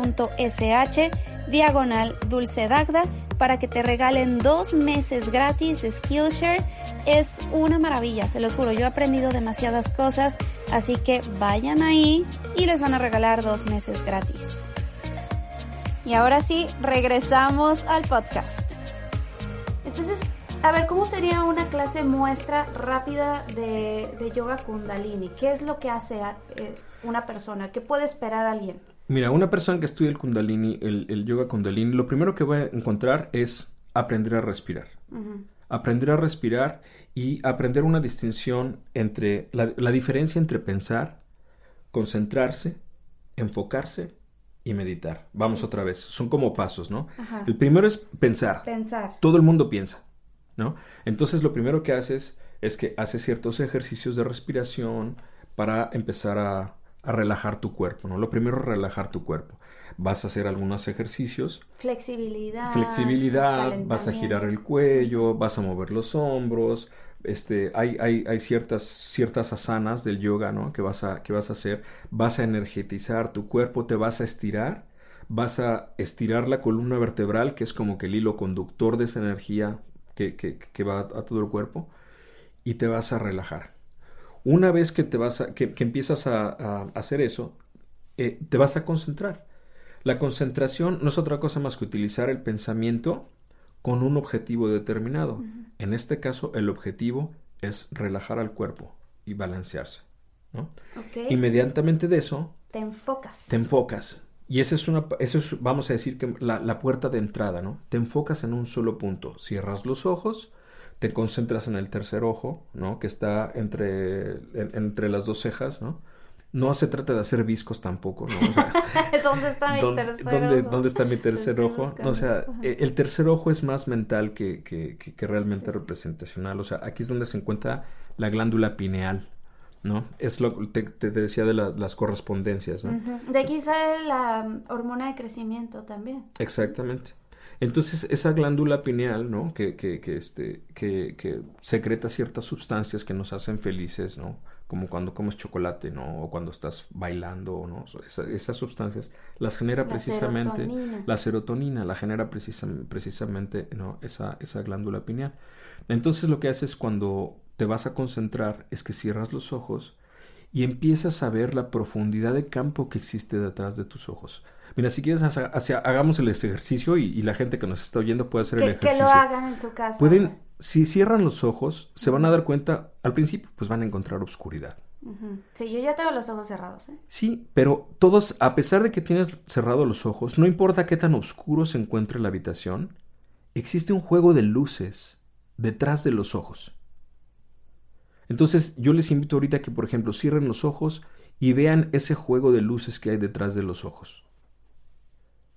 diagonal dulce dagda para que te regalen dos meses gratis de Skillshare es una maravilla se los juro yo he aprendido demasiadas cosas así que vayan ahí y les van a regalar dos meses gratis y ahora sí regresamos al podcast entonces a ver, ¿cómo sería una clase muestra rápida de, yoga kundalini? ¿Qué es lo que hace eh, una persona? ¿Qué puede esperar alguien? Mira, una persona que estudia el kundalini, el, yoga kundalini, lo primero que va a encontrar es aprender a respirar. Aprender a respirar y aprender una distinción entre la, diferencia entre pensar, concentrarse, enfocarse y meditar. Vamos otra vez, son como pasos, ¿no? El primero es pensar. Pensar. Todo el mundo piensa. ¿no? Entonces lo primero que haces es que haces ciertos ejercicios de respiración para empezar a, relajar tu cuerpo, ¿no? Lo primero es relajar tu cuerpo. Vas a hacer algunos ejercicios. Flexibilidad. Flexibilidad, vas a girar el cuello, vas a mover los hombros. Este, hay, hay, hay ciertas, ciertas asanas del yoga, ¿no? Que vas, a, que vas a hacer. Vas a energetizar tu cuerpo, te vas a estirar. Vas a estirar la columna vertebral, que es como que el hilo conductor de esa energía que, va a, todo el cuerpo y te vas a relajar. Una vez que, te vas a, que, empiezas a, hacer eso, eh, te vas a concentrar. La concentración no es otra cosa más que utilizar el pensamiento con un objetivo determinado. En este caso, el objetivo es relajar al cuerpo y balancearse. ¿no? Inmediatamente de eso... Te enfocas. Te enfocas. Y esa es una, eso es, vamos a decir que la, puerta de entrada, ¿no? Te enfocas en un solo punto, cierras los ojos, te concentras en el tercer ojo, ¿no? Que está entre, entre las dos cejas, ¿no? No se trata de hacer viscos tampoco, ¿no? ¿Dónde está mi tercer ojo? ¿Dónde está mi tercer ojo? o sea, e, el tercer ojo es más mental que, que, que, realmente representacional. O sea, aquí es donde se encuentra la glándula pineal, ¿no? Es lo que te, decía de las correspondencias, ¿no? De aquí sale la mm, hormona de crecimiento también. Exactamente. Entonces, esa glándula pineal, ¿no? Que, que, que, este, que, que secreta ciertas sustancias que nos hacen felices, ¿no? Como cuando comes chocolate, ¿no? O cuando estás bailando, ¿no? esas sustancias las genera precisamente la serotonina, la genera precisamente, ¿no? Esa, esa glándula pineal. Entonces, lo que haces cuando te vas a concentrar es que cierras los ojos y empiezas a ver la profundidad de campo que existe detrás de tus ojos. Mira, si quieres, hacia, hagamos el ejercicio y, la gente que nos está oyendo puede hacer el ejercicio. Que lo hagan en su casa. Pueden, si cierran los ojos, se van a dar cuenta, al principio, pues van a encontrar oscuridad. Sí, yo ya tengo los ojos cerrados. ¿eh? Sí, pero todos, a pesar de que tienes cerrados los ojos, no importa qué tan oscuro se encuentre la habitación, existe un juego de luces detrás de los ojos. Entonces yo les invito ahorita que, por ejemplo, cierren los ojos y vean ese juego de luces que hay detrás de los ojos.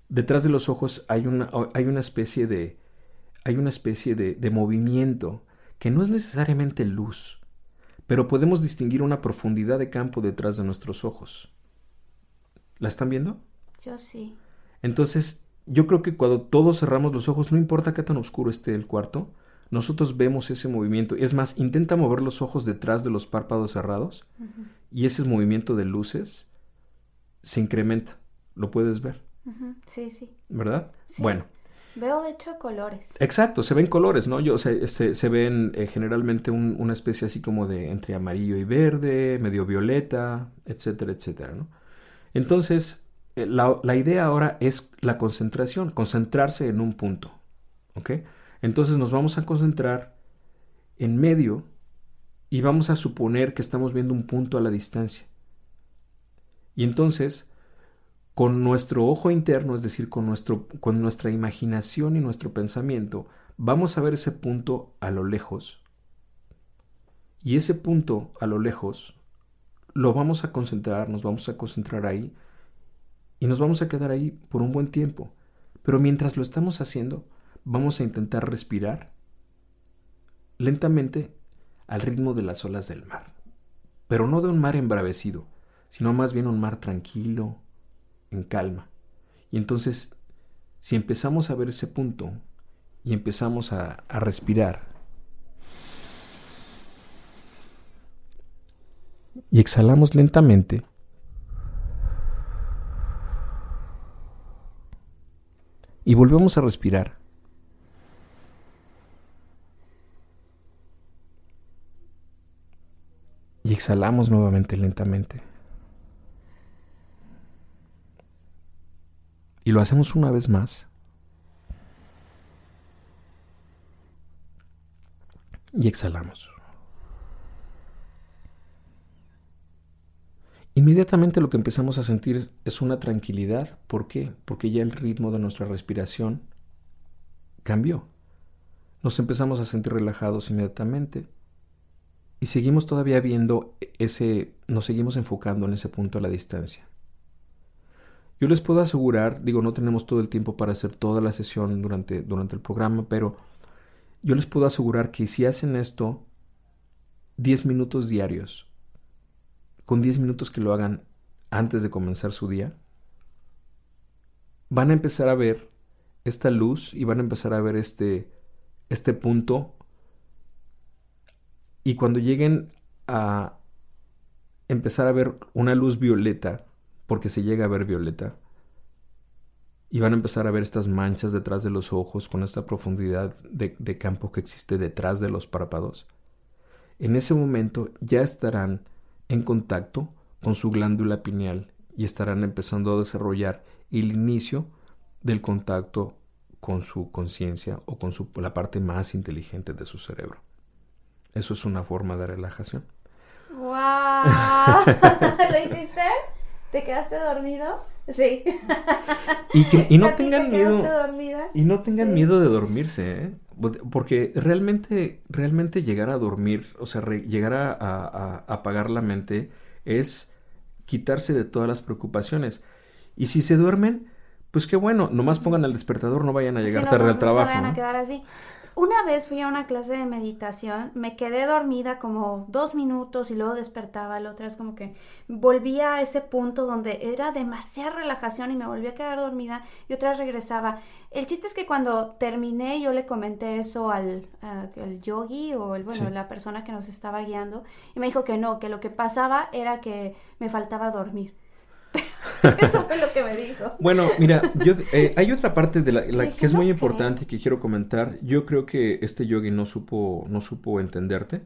Detrás de los ojos hay una, hay una especie de hay una especie de, de movimiento que no es necesariamente luz, pero podemos distinguir una profundidad de campo detrás de nuestros ojos. ¿La están viendo? Yo sí. Entonces, yo creo que cuando todos cerramos los ojos, no importa qué tan oscuro esté el cuarto, nosotros vemos ese movimiento. Es más, intenta mover los ojos detrás de los párpados cerrados y ese movimiento de luces se incrementa. ¿Lo puedes ver? Sí, sí. ¿Verdad? Bueno. Veo de hecho colores. Exacto, se ven colores, ¿no? Yo, se, se, ven eh, generalmente una especie así como de entre amarillo y verde, medio violeta, etcétera, etcétera, ¿no? Entonces, eh, la, la, idea ahora es la concentración, concentrarse en un punto. ¿Ok? Entonces nos vamos a concentrar en medio y vamos a suponer que estamos viendo un punto a la distancia. Y entonces, con nuestro ojo interno, es decir, con, nuestro, con nuestra imaginación y nuestro pensamiento, vamos a ver ese punto a lo lejos. Y ese punto a lo lejos lo vamos a concentrar, nos vamos a concentrar ahí y nos vamos a quedar ahí por un buen tiempo. Pero mientras lo estamos haciendo, vamos a intentar respirar lentamente al ritmo de las olas del mar. Pero no de un mar embravecido, sino más bien un mar tranquilo, en calma. Y entonces, si empezamos a ver ese punto y empezamos a, respirar, y exhalamos lentamente, y volvemos a respirar. Exhalamos nuevamente lentamente. Y lo hacemos una vez más. Y exhalamos. Inmediatamente lo que empezamos a sentir es una tranquilidad. ¿Por qué? Porque ya el ritmo de nuestra respiración cambió. Nos empezamos a sentir relajados inmediatamente y seguimos todavía viendo ese, nos seguimos enfocando en ese punto a la distancia. Yo les puedo asegurar, digo, no tenemos todo el tiempo para hacer toda la sesión durante, durante el programa, pero yo les puedo asegurar que si hacen esto 10 minutos diarios, con 10 minutos que lo hagan antes de comenzar su día, van a empezar a ver esta luz y van a empezar a ver este, este punto. Y cuando lleguen a empezar a ver una luz violeta, porque se llega a ver violeta. Y van a empezar a ver estas manchas detrás de los ojos con esta profundidad de, campo que existe detrás de los párpados. En ese momento ya estarán en contacto con su glándula pineal y estarán empezando a desarrollar el inicio del contacto con su conciencia o con su, la parte más inteligente de su cerebro. Eso es una forma de relajación. ¡Wow! ¿Lo hiciste? ¿Te quedaste dormido? Sí. Y, no tengan miedo. Y no tengan miedo de dormirse, ¿eh? Porque realmente, realmente llegar a dormir, o sea, llegar a, apagar la mente es quitarse de todas las preocupaciones. Y si se duermen, pues qué bueno, nomás pongan el despertador, no vayan a llegar tarde al trabajo. No a quedar así. Una vez fui a una clase de meditación, me quedé dormida como dos minutos y luego despertaba. La otra vez como que volvía a ese punto donde era demasiada relajación y me volví a quedar dormida y otra vez regresaba. El chiste es que cuando terminé yo le comenté eso al, yogi o el, bueno, la persona que nos estaba guiando y me dijo que no, que lo que pasaba era que me faltaba dormir. Eso fue lo que me dijo. Bueno, mira, eh, hay otra parte de la, que es muy importante y que quiero comentar. Yo creo que este yogi no supo, no supo entenderte.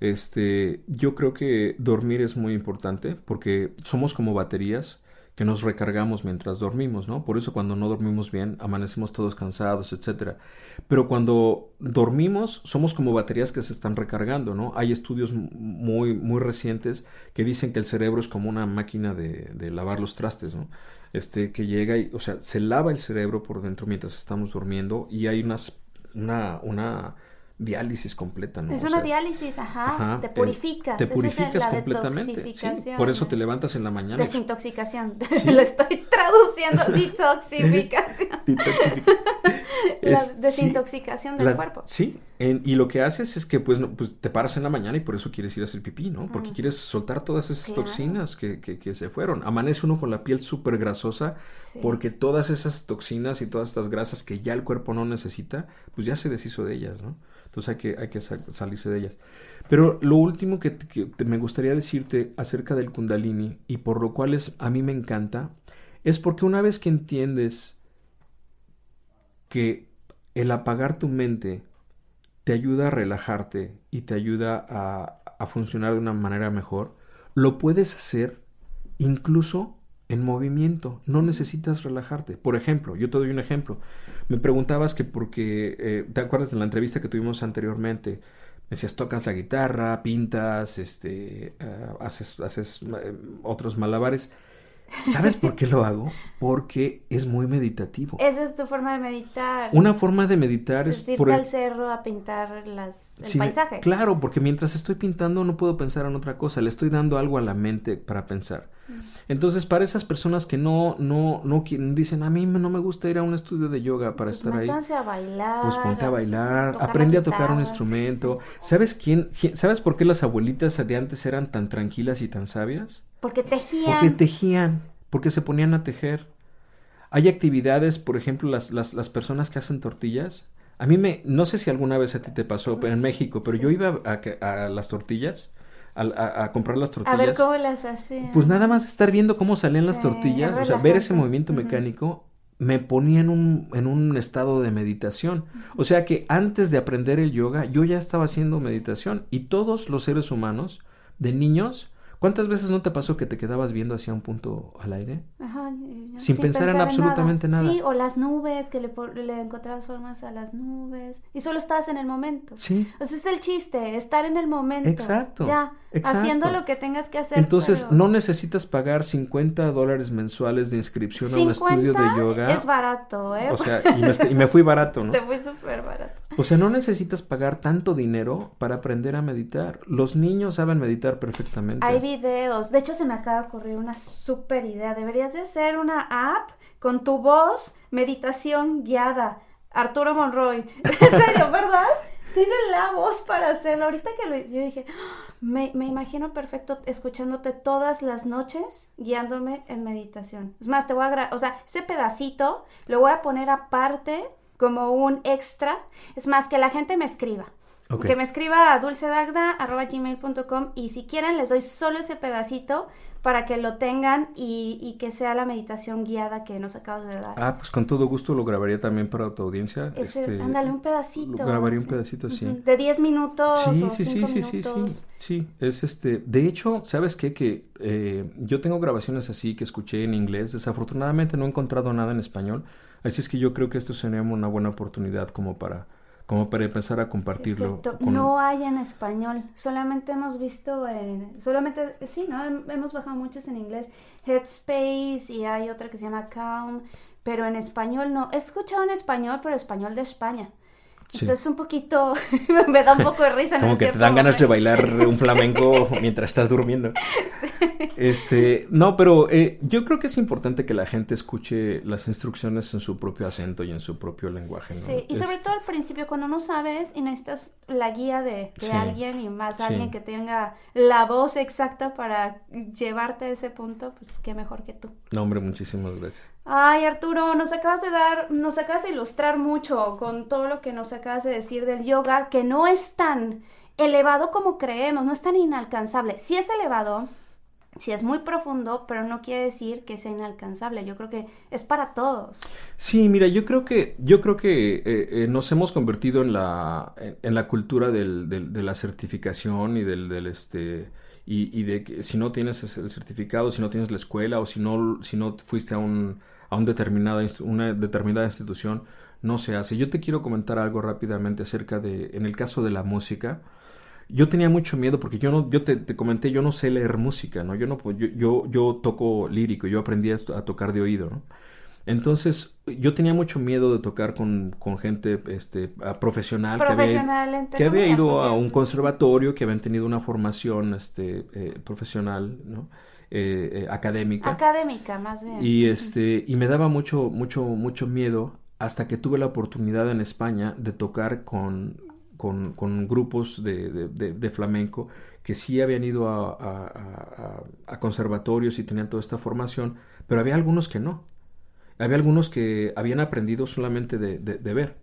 Este, yo creo que dormir es muy importante porque somos como baterías que nos recargamos mientras dormimos, ¿no? Por eso cuando no dormimos bien, amanecemos todos cansados, etcétera. Pero cuando dormimos, somos como baterías que se están recargando, ¿no? Hay estudios muy, muy recientes que dicen que el cerebro es como una máquina de, de lavar los trastes, ¿no? Este, que llega y, o sea, se lava el cerebro por dentro mientras estamos durmiendo y hay unas, una, una diálisis completa, ¿no? Es una diálisis, ajá, te purificas. Te purificas completamente. por eso te levantas en la mañana. Desintoxicación. Lo estoy traduciendo, detoxificación. la desintoxicación del cuerpo. Sí, y lo que haces es que pues, pues, te paras en la mañana y por eso quieres ir a hacer pipí, ¿no? Porque quieres soltar todas esas toxinas que, que, se fueron. Amanece uno con la piel súper grasosa porque todas esas toxinas y todas estas grasas que ya el cuerpo no necesita, pues ya se deshizo de ellas, ¿no? Entonces hay que, hay que salirse de ellas. Pero lo último que, me gustaría decirte acerca del kundalini y por lo cual es, a mí me encanta, es porque una vez que entiendes que el apagar tu mente te ayuda a relajarte y te ayuda a, a funcionar de una manera mejor, lo puedes hacer incluso en movimiento, no necesitas relajarte. Por ejemplo, yo te doy un ejemplo. Me preguntabas que porque, eh, ¿te acuerdas de la entrevista que tuvimos anteriormente? Me decías, tocas la guitarra, pintas, este, eh, haces, haces eh, otros malabares. ¿Sabes por qué lo hago? Porque es muy meditativo. Esa es tu forma de meditar. Una forma de meditar es... ir al cerro a pintar las, el paisaje. Claro, porque mientras estoy pintando no puedo pensar en otra cosa, le estoy dando algo a la mente para pensar. Entonces, para esas personas que no, no, no dicen, a mí no me gusta ir a un estudio de yoga para pues estar ahí. a bailar. Pues ponte a bailar, aprende a tocar un instrumento. ¿Sabes quién, ¿Sabes por qué las abuelitas de antes eran tan tranquilas y tan sabias? Porque tejían. Porque tejían, porque se ponían a tejer. Hay actividades, por ejemplo, las, las, las personas que hacen tortillas. A mí me, no sé si alguna vez a ti te pasó, pero en México, pero yo iba a, a las tortillas a, comprar las tortillas. A ver cómo las hacían. Pues nada más estar viendo cómo salían las tortillas, o sea, ver ese movimiento mecánico, me ponía en un, en un estado de meditación. O sea que antes de aprender el yoga, yo ya estaba haciendo meditación y todos los seres humanos, de niños, ¿Cuántas veces no te pasó que te quedabas viendo hacia un punto al aire? Ajá, sin, pensar, en absolutamente nada. Sí, o las nubes, que le, le, encontrabas formas a las nubes. Y solo estabas en el momento. Sí. O sea, es el chiste, estar en el momento. Exacto. Ya, haciendo lo que tengas que hacer. Entonces, no necesitas pagar 50 dólares mensuales de inscripción a un estudio de yoga. es barato, ¿eh? O sea, y me, y me fui barato, ¿no? Te fui súper barato. O sea, no necesitas pagar tanto dinero para aprender a meditar. Los niños saben meditar perfectamente. Hay videos. De hecho, se me acaba de ocurrir una super idea. Deberías de hacer una app con tu voz, meditación guiada. Arturo Monroy. En serio, ¿verdad? Tiene la voz para hacerlo. Ahorita que lo, yo dije, ah, me, me, imagino perfecto escuchándote todas las noches guiándome en meditación. Es más, te voy a... O sea, ese pedacito lo voy a poner aparte como un extra. Es más, que la gente me escriba. Que me escriba a dulcedagda.gmail.com y si quieren les doy solo ese pedacito para que lo tengan y, que sea la meditación guiada que nos acabas de dar. Ah, pues con todo gusto lo grabaría también para tu audiencia. este, ándale, un pedacito. grabaría un pedacito, sí. De 10 minutos. Sí, o sí, sí, sí, sí, sí, sí. Es este, de hecho, ¿sabes qué? Que eh, yo tengo grabaciones así que escuché en inglés. Desafortunadamente no he encontrado nada en español. Así es que yo creo que esto sería una buena oportunidad como para como para empezar a compartirlo. No hay en español, solamente hemos visto en, solamente, sí, ¿no? Hemos bajado muchas en inglés, Headspace y hay otra que se llama Calm, pero en español no. He escuchado en español, pero español de España. Entonces un poquito, me da un poco de risa. Como que te dan ganas de bailar un flamenco mientras estás durmiendo. Este, no, pero eh, yo creo que es importante que la gente escuche las instrucciones en su propio acento y en su propio lenguaje. Sí, y sobre todo al principio, cuando no sabes y necesitas la guía de, alguien y más alguien que tenga la voz exacta para llevarte a ese punto, pues qué mejor que tú. No, hombre, muchísimas gracias. Ay, Arturo, nos acabas de dar, nos acabas de ilustrar mucho con todo lo que nos acabas de decir del yoga, que no es tan elevado como creemos, no es tan inalcanzable. Sí es elevado, sí es muy profundo, pero no quiere decir que sea inalcanzable. Yo creo que es para todos. Sí, mira, yo creo que, yo creo que eh, eh, nos hemos convertido en la, en, la cultura del, de la certificación y del, del este y, de que si no tienes el certificado, si no tienes la escuela o si no, si no fuiste a, un, a un determinada, una determinada institución, no se hace. Yo te quiero comentar algo rápidamente acerca de, en el caso de la música, yo tenía mucho miedo porque yo no, yo te, comenté, yo no sé leer música, ¿no? Yo no, yo, yo, yo toco lírico, yo aprendí a, a tocar de oído, ¿no? Entonces, yo tenía mucho miedo de tocar con, con gente este, profesional, que había, que había ido a un conservatorio, que habían tenido una formación este, eh, profesional, ¿no? Eh, eh, académica. Académica, más bien. Y, este, y me daba mucho, mucho, mucho miedo hasta que tuve la oportunidad en España de tocar con, con, grupos de, flamenco que sí habían ido a, conservatorios y tenían toda esta formación, pero había algunos que no. Había algunos que habían aprendido solamente de, ver.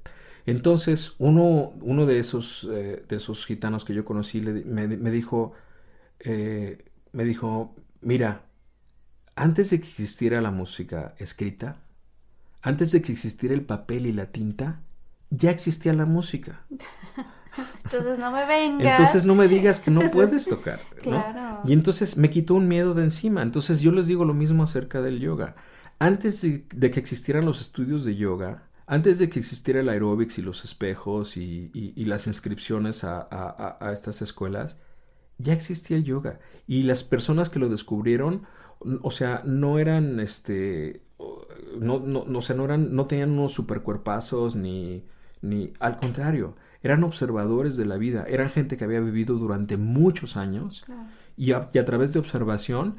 Entonces, uno, uno de, esos, eh, de esos gitanos que yo conocí me, dijo, eh, me dijo, mira, antes de que existiera la música escrita, antes de que existiera el papel y la tinta, ya existía la música. Entonces no me vengas. Entonces no me digas que no puedes tocar. ¿no? Claro. Y entonces me quitó un miedo de encima. Entonces yo les digo lo mismo acerca del yoga. Antes de, de que existieran los estudios de yoga, antes de que existiera el aeróbics y los espejos y, y- y las inscripciones a, a- a- a estas escuelas, ya existía el yoga. Y las personas que lo descubrieron, o sea, no eran, este, no, no, no, o sea, no eran, no tenían unos supercuerpazos ni, ni, al contrario, eran observadores de la vida, eran gente que había vivido durante muchos años Claro. y a, y a través de observación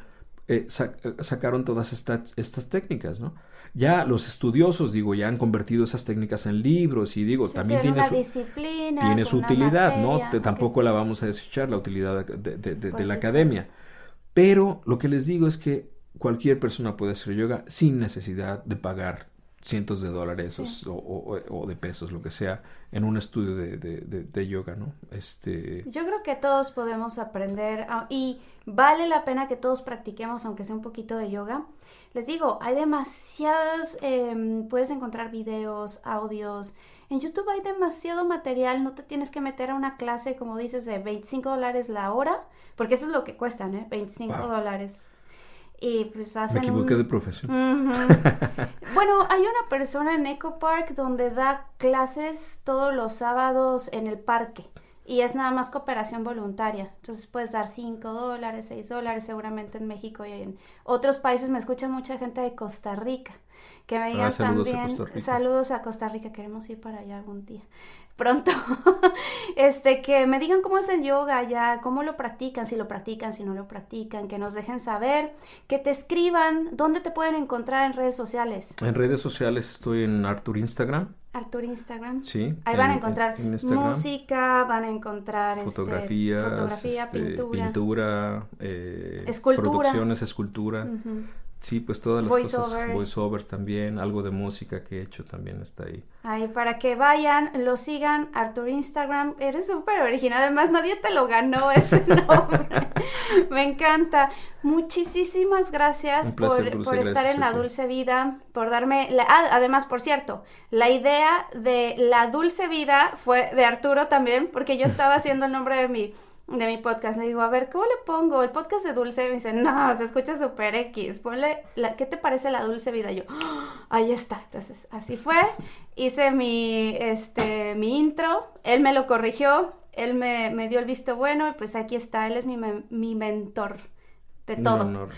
eh, eh, sacaron todas estas, estas técnicas, ¿no? Ya los estudiosos, digo, ya han convertido esas técnicas en libros y digo, Sí, también tiene su, disciplina, tiene su utilidad, ¿no? Te- tampoco la vamos a desechar, la utilidad de, de- de- de Por la academia. Pero lo que les digo es que cualquier persona puede hacer yoga sin necesidad de pagar cientos de dólares Sí. o, o- o- o de pesos, lo que sea, en un estudio de, de- de- de yoga, ¿no? Este, Yo creo que todos podemos aprender ah, y vale la pena que todos practiquemos, aunque sea un poquito de yoga. Les digo, hay demasiados, em, puedes encontrar videos, audios. En YouTube hay demasiado material, no te tienes que meter a una clase, como dices, de 25 dólares la hora, porque eso es lo que cuestan, ¿eh? 25 Wow. Y pues hacen me equivoqué un- de profesión. Bueno, hay una persona en Eco Park donde da clases todos los sábados en el parque y es nada más cooperación voluntaria. Entonces puedes dar 5 dólares, 6 dólares, seguramente en México y en otros países. Me escucha mucha gente de Costa Rica que me digan Ah, saludos a también Costa Rica. saludos a Costa Rica, queremos ir para allá algún día. Pronto, este, que me digan cómo es el yoga allá, cómo lo practican, si lo practican, si no lo practican, que nos dejen saber, que te escriban, dónde te pueden encontrar en redes sociales. En redes sociales estoy en Artur Instagram, Artur Instagram. sí. Ahí van a en- encontrar en música, van a encontrar este, Fotografías, fotografía, este, pintura. pintura, eh, Escultura. producciones, escultura. Ujú. Sí, pues todas las Voice cosas, over. voiceover también, algo de música que he hecho también está ahí. Ahí para que vayan, lo sigan, Artur Instagram. Eres súper original, además nadie te lo ganó ese nombre. Me encanta. Muchísimas gracias placer, por, Dulce, por estar en la dulce vida, por darme... la- ah, además, por cierto, la idea de la dulce vida fue de Arturo también, porque yo estaba haciendo el nombre de mi, de mi podcast. Le digo, a ver, ¿cómo le pongo? El podcast de dulce. Y me dice, no, se escucha súper X. Ponle, la, ¿qué te parece la dulce vida? Y yo, "Ah, ahí está. Entonces, así fue. Hice mi, este, mi intro. Él me lo corrigió. Él me, me dio el visto bueno. Y pues aquí está. Él es mi, mi mentor de todo.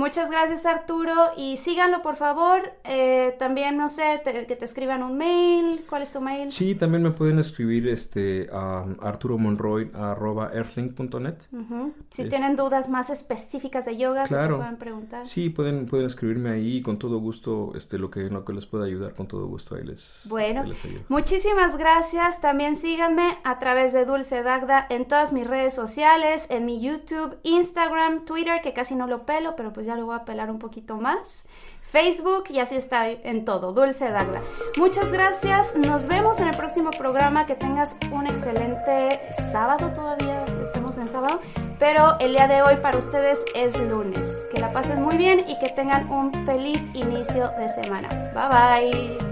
Muchas gracias Arturo y síganlo por favor. Eh, también no sé, te- que te escriban un mail. ¿Cuál es tu mail? Sí, también me pueden escribir este a arturomonroy@earthlink.net. Ujú. Si Es- tienen dudas más específicas de yoga, que te Claro. pueden preguntar. Sí, pueden pueden escribirme ahí y con todo gusto, este lo que lo que les pueda ayudar con todo gusto ahí les Bueno, ahí les ayudo. muchísimas gracias. También síganme a través de Dulce Dagda en todas mis redes sociales, en mi YouTube, Instagram, Twitter, que casi no lo pelo, pero pues lo voy a pelar un poquito más. Facebook y así está en todo, Dulce Dagda. Muchas gracias. Nos vemos en el próximo programa. Que tengas un excelente sábado todavía. Estamos en sábado. Pero el día de hoy para ustedes es lunes. Que la pasen muy bien y que tengan un feliz inicio de semana. Bye bye.